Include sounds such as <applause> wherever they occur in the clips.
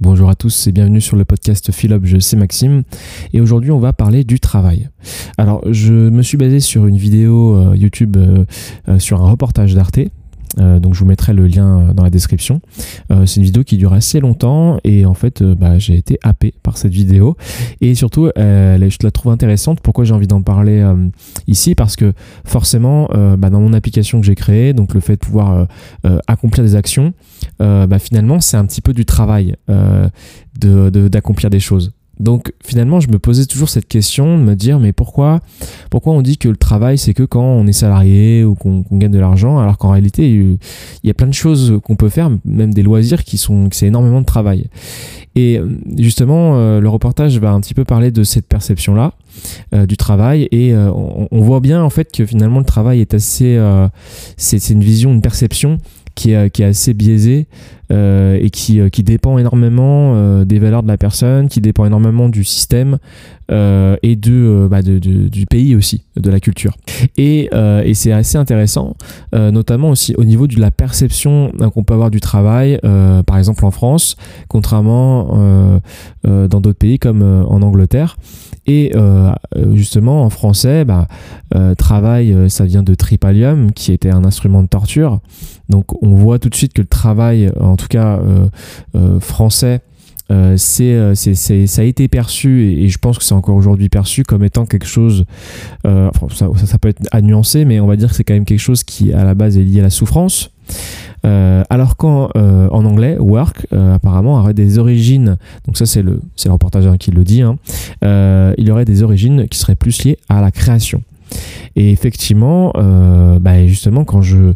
Bonjour à tous et bienvenue sur le podcast Philop, je suis Maxime et aujourd'hui on va parler du travail. Alors je me suis basé sur une vidéo euh, YouTube euh, euh, sur un reportage d'Arte euh, donc je vous mettrai le lien euh, dans la description. Euh, c'est une vidéo qui dure assez longtemps et en fait bah, j'ai été happé par cette vidéo et surtout je la trouve intéressante. Pourquoi j'ai envie d'en parler ici? Parce que forcément bah, dans mon application que j'ai créée, donc le fait de pouvoir accomplir des actions, bah, finalement c'est un petit peu du travail d'accomplir de, des choses. Donc finalement, je me posais toujours cette question de me dire mais pourquoi pourquoi on dit que le travail c'est que quand on est salarié ou qu'on gagne de l'argent alors qu'en réalité il y a plein de choses qu'on peut faire, même des loisirs qui sont c'est énormément de travail. Et justement, euh, le reportage va un petit peu parler de cette perception là euh, du travail et euh, on, voit bien en fait que finalement le travail est assez c'est une vision, une perception qui est, qui est assez biaisée euh, et qui, euh, qui, dépend énormément euh, des valeurs de la personne, qui dépend énormément du système et bah de, du pays aussi, de la culture. Et, et c'est assez intéressant, notamment aussi au niveau de la perception qu'on peut avoir du travail, par exemple en France, contrairement dans d'autres pays comme en Angleterre. Et justement en français, bah, travail, ça vient de tripalium, qui était un instrument de torture. Donc on voit tout de suite que le travail, en tout cas euh, euh, français, euh, ça a été perçu et, je pense que c'est encore aujourd'hui perçu comme étant quelque chose, ça, peut être à mais on va dire que c'est quand même quelque chose qui à la base est lié à la souffrance. alors qu'en en anglais, work apparemment aurait des origines, donc ça c'est le, c'est le reportage qui le dit, hein, il y aurait des origines qui seraient plus liées à la création. Et effectivement, bah justement quand je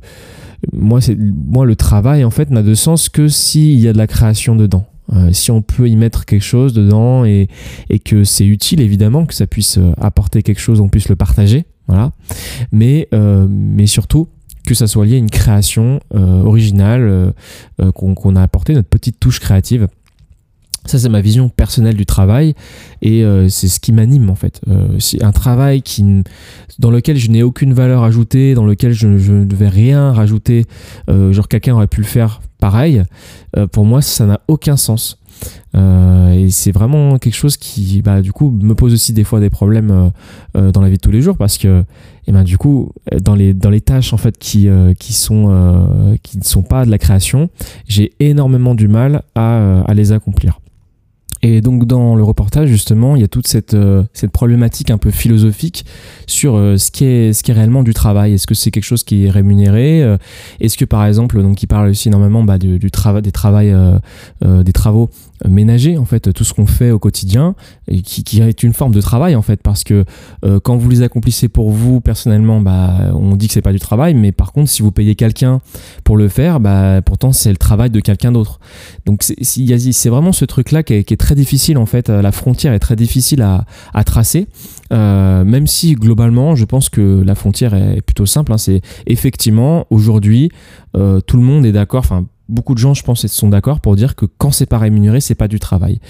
moi, c'est, moi, le travail, en fait, n'a de sens que s'il y a de la création dedans. Euh, si on peut y mettre quelque chose dedans et, et que c'est utile, évidemment, que ça puisse euh, apporter quelque chose, on puisse le partager. Voilà. Mais, euh, mais surtout, que ça soit lié à une création originale qu'on, a apporté, notre petite touche créative. Ça, c'est ma vision personnelle du travail et euh, c'est ce qui m'anime en fait. Euh, un travail dans lequel je n'ai aucune valeur ajoutée, dans lequel je, ne vais rien rajouter, euh, genre quelqu'un aurait pu le faire pareil. pour moi, ça n'a aucun sens. et c'est vraiment quelque chose qui, bah, du coup, me pose aussi des fois des problèmes dans la vie de tous les jours parce que, et eh ben, du coup, dans les, tâches en fait qui, ne sont pas de la création, j'ai énormément du mal à les accomplir. Et donc dans le reportage justement, il y a toute cette, euh, cette problématique un peu philosophique sur euh, ce, qui est, ce qui est réellement du travail. Est-ce que c'est quelque chose qui est rémunéré euh, Est-ce que par exemple, donc il parle aussi énormément bah, du, travail, des, des travaux ménagers en fait, tout ce qu'on fait au quotidien, qui, est une forme de travail en fait, parce que quand vous les accomplissez pour vous personnellement, bah, on dit que c'est pas du travail, mais par contre si vous payez quelqu'un pour le faire, bah, pourtant c'est le travail de quelqu'un d'autre. Donc c'est vraiment ce truc là qui est, qui est très difficile en fait, la frontière est très difficile à, à tracer. Euh, même si globalement, je pense que la frontière est plutôt simple. Hein, c'est effectivement aujourd'hui, euh, tout le monde est d'accord. Enfin, beaucoup de gens, je pense, sont d'accord pour dire que quand c'est pas rémunéré, c'est pas du travail.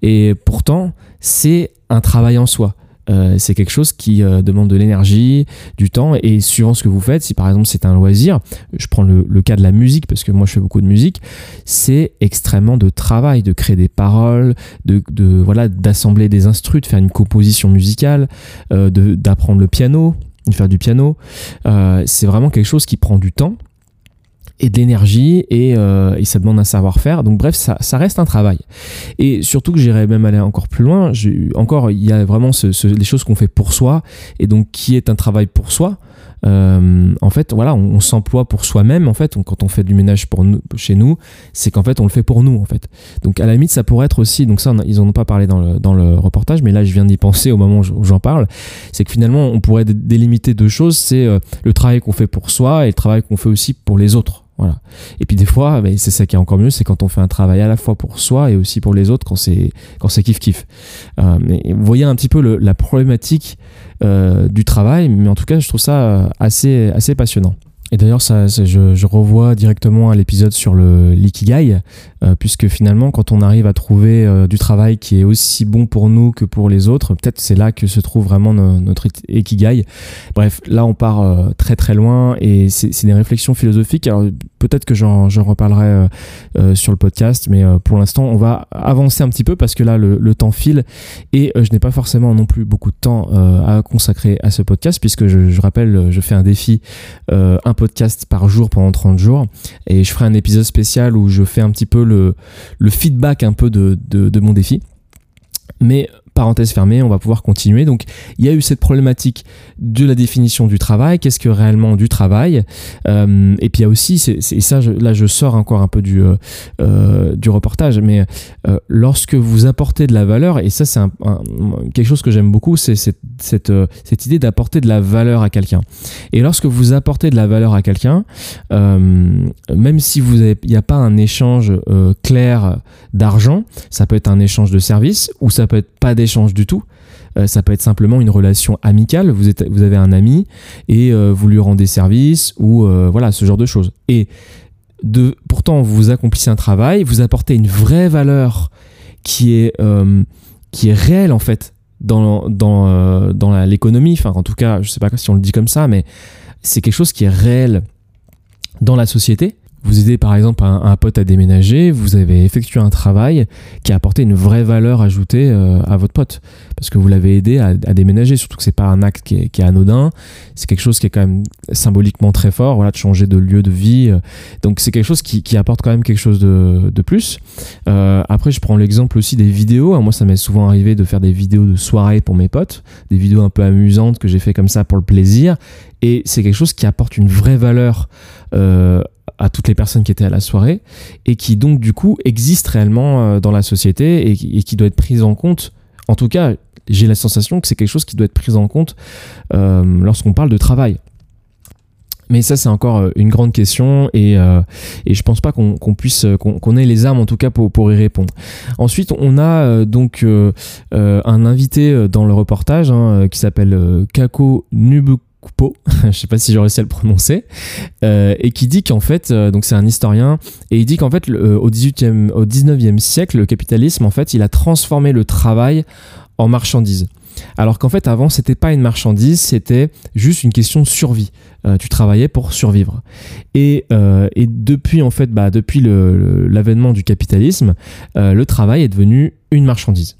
Et pourtant, c'est un travail en soi. Euh, c'est quelque chose qui euh, demande de l'énergie, du temps, et suivant ce que vous faites, si par exemple c'est un loisir, je prends le, cas de la musique, parce que moi je fais beaucoup de musique, c'est extrêmement de travail, de créer des paroles, de, voilà, d'assembler des instruments, de faire une composition musicale, euh, d'apprendre le piano, de faire du piano. c'est vraiment quelque chose qui prend du temps et de l'énergie et, euh, et, ça demande un savoir-faire. Donc bref, ça, ça, reste un travail. Et surtout que j'irais même aller encore plus loin. Encore, il y a vraiment ce, ce, les choses qu'on fait pour soi et donc qui est un travail pour soi. Euh, en fait, voilà, on, s'emploie pour soi-même. En fait, quand on fait du ménage pour nous, chez nous, c'est qu'en fait, on le fait pour nous. En fait, donc à la limite, ça pourrait être aussi. Donc ça, ils en ont pas parlé dans le, dans le reportage, mais là, je viens d'y penser au moment où j'en parle. C'est que finalement, on pourrait délimiter deux choses. C'est euh, le travail qu'on fait pour soi et le travail qu'on fait aussi pour les autres. Voilà. Et puis des fois, bah, c'est ça qui est encore mieux, c'est quand on fait un travail à la fois pour soi et aussi pour les autres quand c'est quand c'est kiff kiff. Euh, mais vous voyez un petit peu la problématique euh, du travail, mais en tout cas, je trouve ça assez assez passionnant. Et d'ailleurs, ça, je, je, revois directement à l'épisode sur le l'ikigai, euh, puisque finalement, quand on arrive à trouver euh, du travail qui est aussi bon pour nous que pour les autres, peut-être c'est là que se trouve vraiment notre ikigai. Bref, là, on part euh, très très loin et c'est des réflexions philosophiques. Peut-être que j'en reparlerai sur le podcast, mais pour l'instant, on va avancer un petit peu parce que là, le, le temps file et je n'ai pas forcément non plus beaucoup de temps à consacrer à ce podcast, puisque je, je rappelle, je fais un défi un podcast par jour pendant 30 jours. Et je ferai un épisode spécial où je fais un petit peu le, le feedback un peu de, de, de mon défi. Mais parenthèse fermée, on va pouvoir continuer. Donc il y a eu cette problématique de la définition du travail, qu'est-ce que réellement du travail euh, Et puis il y a aussi, c'est, ça, là je sors encore un peu du, euh, euh, du reportage, mais lorsque vous apportez de la valeur, et ça c'est quelque chose que j'aime beaucoup, c'est cette, cette, idée d'apporter de la valeur à quelqu'un. Et lorsque vous apportez de la valeur à quelqu'un, même si il n'y a pas un échange clair d'argent, ça peut être un échange de services ou ça peut être pas d'échange du tout. Euh, ça peut être simplement une relation amicale. Vous, êtes, vous avez un ami et euh, vous lui rendez service ou euh, voilà ce genre de choses. Et de, pourtant, vous accomplissez un travail, vous apportez une vraie valeur qui est, qui est réelle en fait dans, dans, dans l'économie. Enfin, en tout cas, je sais pas si on le dit comme ça, mais c'est quelque chose qui est réel dans la société vous aidez par exemple un, pote à déménager, vous avez effectué un travail qui a apporté une vraie valeur ajoutée euh, à votre pote, parce que vous l'avez aidé à, déménager, surtout que c'est pas un acte qui est, anodin, c'est quelque chose qui est quand même symboliquement très fort, voilà, de changer de lieu de vie, euh. donc c'est quelque chose qui, apporte quand même quelque chose de, plus. Euh, après, je prends l'exemple aussi des vidéos, hein. moi ça m'est souvent arrivé de faire des vidéos de soirée pour mes potes, des vidéos un peu amusantes que j'ai fait comme ça pour le plaisir, et c'est quelque chose qui apporte une vraie valeur à toutes les personnes qui étaient à la soirée et qui donc du coup existe réellement euh, dans la société et, qui doit être prise en compte. En tout cas, j'ai la sensation que c'est quelque chose qui doit être pris en compte euh, lorsqu'on parle de travail. Mais ça, c'est encore euh, une grande question et, et je pense pas qu'on puisse, qu'on ait les armes en tout cas pour, y répondre. Ensuite, on a donc un invité dans le reportage hein, qui s'appelle Kako Nubuku Coupeau, <laughs> je sais pas si j'ai réussi à le prononcer, euh, et qui dit qu'en fait, euh, donc c'est un historien, et il dit qu'en fait, euh, au, 18e, au 19e siècle, le capitalisme, en fait, il a transformé le travail en marchandise. Alors qu'en fait, avant, c'était pas une marchandise, c'était juste une question de survie. tu travaillais pour survivre. Et, et depuis, en fait, bah, depuis l'avènement du capitalisme, le travail est devenu une marchandise.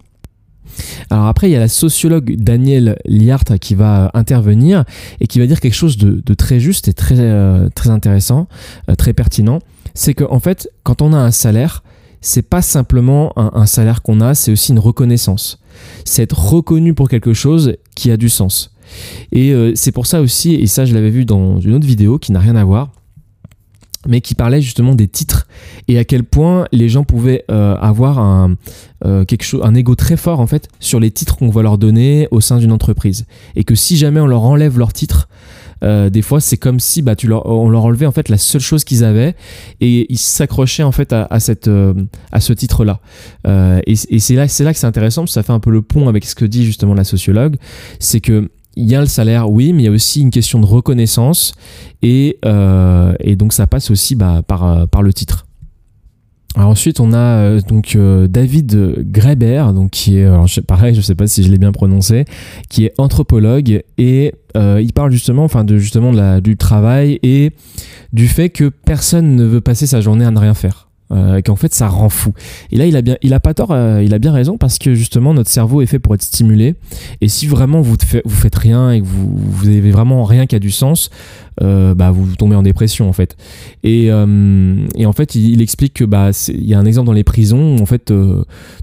Alors après, il y a la sociologue Danielle Liart qui va intervenir et qui va dire quelque chose de, très juste et très, euh, très intéressant, euh, très pertinent. C'est qu'en en fait, quand on a un salaire, c'est pas simplement un, salaire qu'on a, c'est aussi une reconnaissance. C'est être reconnu pour quelque chose qui a du sens. Et euh, c'est pour ça aussi, et ça je l'avais vu dans une autre vidéo qui n'a rien à voir, mais qui parlait justement des titres et à quel point les gens pouvaient euh, avoir un, euh, quelque chose, un ego très fort en fait sur les titres qu'on va leur donner au sein d'une entreprise. Et que si jamais on leur enlève leurs titres euh, des fois c'est comme si bah, tu leur, on leur enlevait en fait la seule chose qu'ils avaient et ils s'accrochaient en fait à, à cette, à ce titre là et, et c'est là, c'est là que c'est intéressant parce que ça fait un peu le pont avec ce que dit justement la sociologue. C'est que il y a le salaire, oui, mais il y a aussi une question de reconnaissance et, euh, et donc ça passe aussi bah, par, euh, par le titre. Alors ensuite, on a euh, donc David Greber, donc qui est, alors, pareil, je sais pas si je l'ai bien prononcé, qui est anthropologue et il parle justement, enfin de justement de la, du travail et du fait que personne ne veut passer sa journée à ne rien faire euh, qu'en fait ça rend fou. Et là il a bien, il a pas tort, euh, il a bien raison parce que justement notre cerveau est fait pour être stimulé. Et si vraiment vous, faites rien et que vous, avez vraiment rien qui a du sens, euh, bah, vous tombez en dépression en fait. Et, en fait, il, explique que bah, il y a un exemple dans les prisons où en fait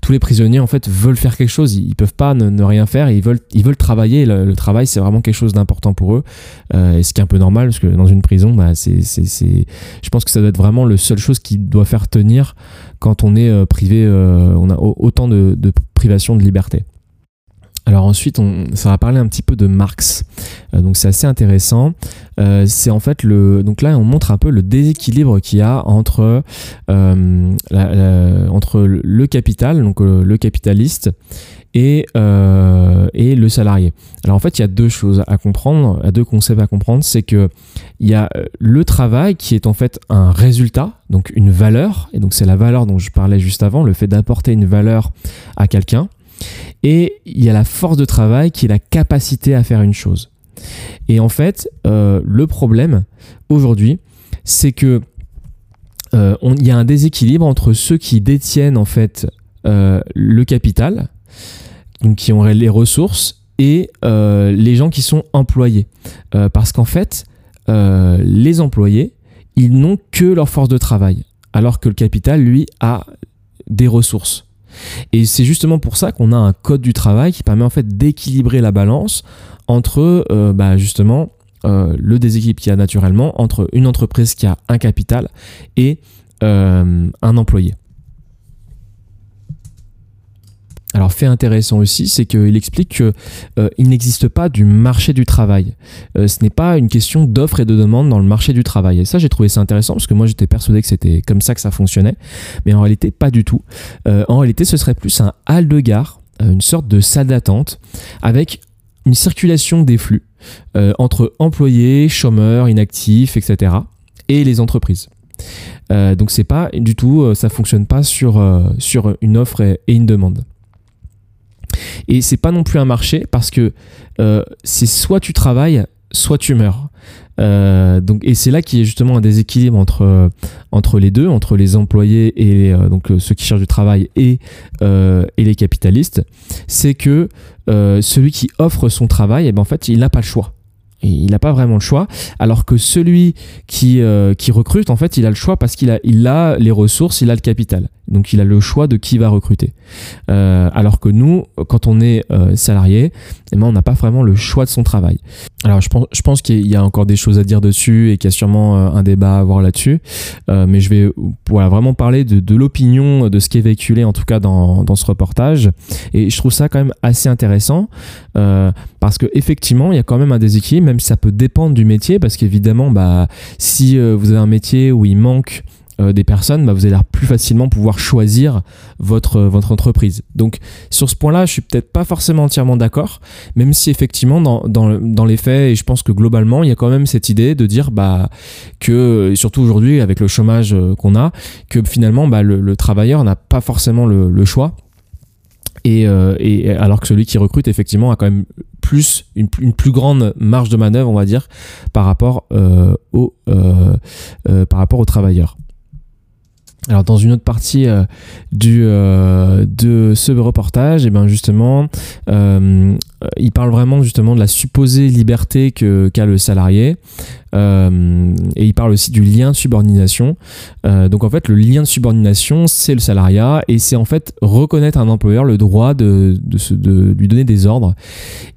tous les prisonniers en fait veulent faire quelque chose, ils, peuvent pas ne, rien faire, ils veulent ils veulent travailler. Le, travail c'est vraiment quelque chose d'important pour eux. et ce qui est un peu normal parce que dans une prison, bah, c'est c'est je pense que ça doit être vraiment le seule chose qui doit faire quand on est privé, on a autant de, de privation de liberté. Alors ensuite, on, ça va parler un petit peu de Marx. Euh, donc c'est assez intéressant. Euh, c'est en fait le. Donc là, on montre un peu le déséquilibre qu'il y a entre euh, entre le capital, donc le capitaliste, et, et le salarié. Alors en fait, il y a deux choses à comprendre, deux concepts à comprendre. C'est que il y a le travail qui est en fait un résultat, donc une valeur, et donc c'est la valeur dont je parlais juste avant, le fait d'apporter une valeur à quelqu'un. Et il y a la force de travail qui est la capacité à faire une chose. Et en fait, euh, le problème aujourd'hui, c'est que euh, il y a un déséquilibre entre ceux qui détiennent en fait euh, le capital, donc qui ont les ressources, et les gens qui sont employés. parce qu'en fait, les employés, ils n'ont que leur force de travail, alors que le capital, lui, a des ressources. Et c'est justement pour ça qu'on a un code du travail qui permet en fait d'équilibrer la balance entre euh, bah, justement euh, le déséquilibre qu'il y a naturellement entre une entreprise qui a un capital et euh, un employé. Alors fait intéressant aussi, c'est qu'il explique qu'il euh, n'existe pas du marché du travail. Euh, ce n'est pas une question d'offre et de demande dans le marché du travail. Et ça, j'ai trouvé ça intéressant parce que moi, j'étais persuadé que c'était comme ça que ça fonctionnait, mais en réalité, pas du tout. Euh, en réalité, ce serait plus un hall de gare, une sorte de salle d'attente avec une circulation des flux entre employés, chômeurs, inactifs, etc. et les entreprises. donc c'est pas du tout, ça fonctionne pas sur une offre et une demande. Et c'est pas non plus un marché parce que euh, c'est soit tu travailles, soit tu meurs. Euh, et c'est là qu'il y a justement un déséquilibre entre, entre les deux, entre les employés et euh, ceux qui cherchent du travail et, et les capitalistes. C'est que celui qui offre son travail, eh ben en fait, il n'a pas le choix il n'a pas vraiment le choix. Alors que celui qui, euh, recrute, en fait, il a le choix parce qu'il a, il a les ressources, il a le capital. Donc il a le choix de qui va recruter. Euh, alors que nous, quand on est euh, salarié, eh ben, on n'a pas vraiment le choix de son travail. Alors je pense, je pense qu'il y a encore des choses à dire dessus et qu'il y a sûrement un débat à avoir là-dessus. mais je vais voilà, vraiment parler de, l'opinion, de ce qui est véhiculé en tout cas dans, dans ce reportage. Et je trouve ça quand même assez intéressant parce que effectivement, il y a quand même un déséquilibre même si ça peut dépendre du métier, parce qu'évidemment, bah, si euh, vous avez un métier où il manque euh, des personnes, bah, vous allez plus facilement pouvoir choisir votre, euh, votre entreprise. Donc sur ce point-là, je suis peut-être pas forcément entièrement d'accord, même si effectivement dans, les faits, et je pense que globalement, il y a quand même cette idée de dire bah, que, surtout aujourd'hui avec le chômage qu'on a, que finalement bah, le, travailleur n'a pas forcément le, choix. Et, alors que celui qui recrute effectivement a quand même plus une, plus grande marge de manœuvre, on va dire, par rapport, euh, au, euh, euh, par rapport aux travailleurs. Alors dans une autre partie euh, du, euh, de ce reportage, et eh ben justement, euh, il parle vraiment justement de la supposée liberté que qu'a le salarié, et il parle aussi du lien de subordination. donc en fait, le lien de subordination, c'est le salariat, et c'est en fait reconnaître à un employeur le droit de, de, de lui donner des ordres,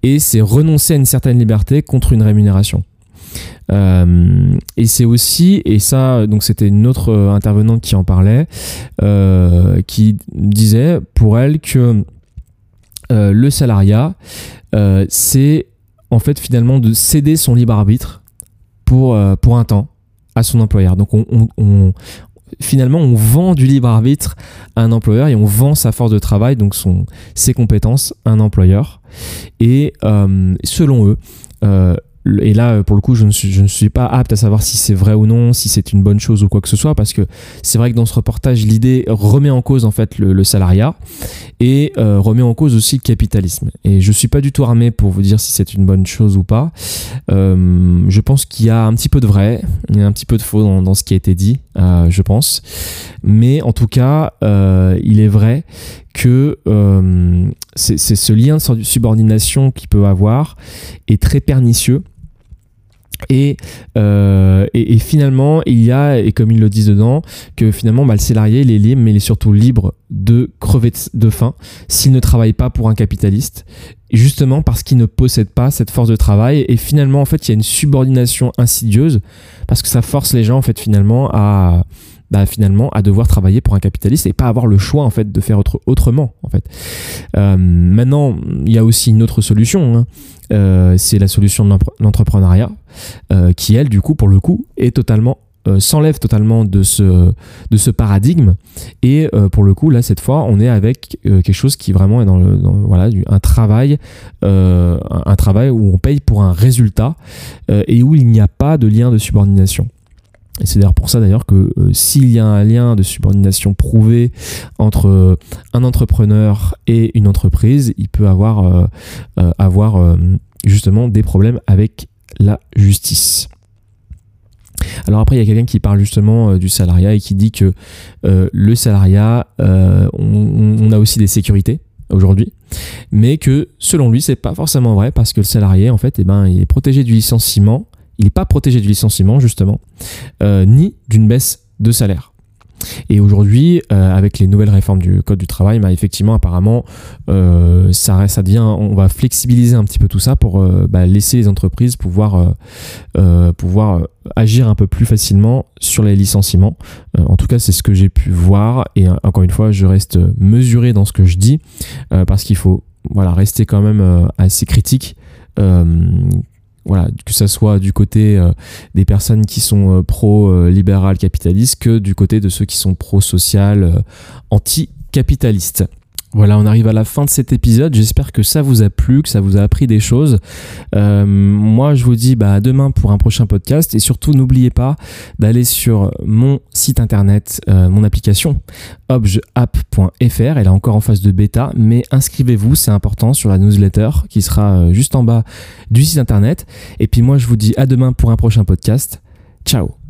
et c'est renoncer à une certaine liberté contre une rémunération. Euh, et c'est aussi, et ça, donc c'était une autre euh, intervenante qui en parlait, euh, qui disait pour elle que le salariat, c'est en fait finalement de céder son libre arbitre pour, pour un temps à son employeur. Donc on, finalement, on vend du libre arbitre à un employeur et on vend sa force de travail, donc son, ses compétences, à un employeur. Et selon eux, et là, pour le coup, je ne, suis, pas apte à savoir si c'est vrai ou non, si c'est une bonne chose ou quoi que ce soit, parce que c'est vrai que dans ce reportage, l'idée remet en cause en fait le, salariat et euh, remet en cause aussi le capitalisme. Et je suis pas du tout armé pour vous dire si c'est une bonne chose ou pas. Euh, je pense qu'il y a un petit peu de vrai, il y a un petit peu de faux dans, ce qui a été dit, euh, je pense. Mais en tout cas, il est vrai que c'est ce lien de subordination qu'il peut avoir est très pernicieux euh, et, et, finalement, il y a, et comme ils le disent dedans, que finalement, bah, le salarié, il est libre, mais il est surtout libre de crever de, faim s'il ne travaille pas pour un capitaliste, justement parce qu'il ne possède pas cette force de travail. Et finalement, en fait, il y a une subordination insidieuse, parce que ça force les gens, en fait, finalement, à, bah, finalement à devoir travailler pour un capitaliste et pas avoir le choix en fait de faire autre, autrement en fait. Euh, maintenant, il y a aussi une autre solution, hein. euh, c'est la solution de l'entrepreneuriat, euh, qui elle du coup pour le coup est totalement s'enlève totalement de ce, de ce paradigme. Et pour le coup, là, cette fois, on est avec quelque chose qui vraiment est dans, le, voilà, un travail, un travail où on paye pour un résultat et où il n'y a pas de lien de subordination. Et c'est d'ailleurs pour ça d'ailleurs que euh, s'il y a un lien de subordination prouvé entre euh, un entrepreneur et une entreprise, il peut avoir, euh, justement des problèmes avec la justice. Alors après, il y a quelqu'un qui parle justement du salariat et qui dit que le salariat, on, a aussi des sécurités aujourd'hui, mais que selon lui, c'est pas forcément vrai parce que le salarié, en fait, eh ben, il est protégé du licenciement il n'est pas protégé du licenciement, justement, euh, ni d'une baisse de salaire. Et aujourd'hui, euh, avec les nouvelles réformes du code du travail, bah, effectivement, apparemment, euh, ça, ça devient, on va flexibiliser un petit peu tout ça pour bah, laisser les entreprises pouvoir, pouvoir agir un peu plus facilement sur les licenciements. en tout cas, c'est ce que j'ai pu voir. Et encore une fois, je reste mesuré dans ce que je dis parce qu'il faut voilà, rester quand même assez critique voilà, que ça soit du côté euh, des personnes qui sont euh, pro-libéral capitalistes que du côté de ceux qui sont pro-social euh, anti-capitalistes. Voilà, on arrive à la fin de cet épisode. J'espère que ça vous a plu, que ça vous a appris des choses. Euh, moi, je vous dis bah, à demain pour un prochain podcast. Et surtout, n'oubliez pas d'aller sur mon site internet, euh, mon application, objapp.fr. Elle est encore en phase de bêta, mais inscrivez-vous, c'est important, sur la newsletter qui sera euh, juste en bas du site internet. Et puis moi, je vous dis à demain pour un prochain podcast. Ciao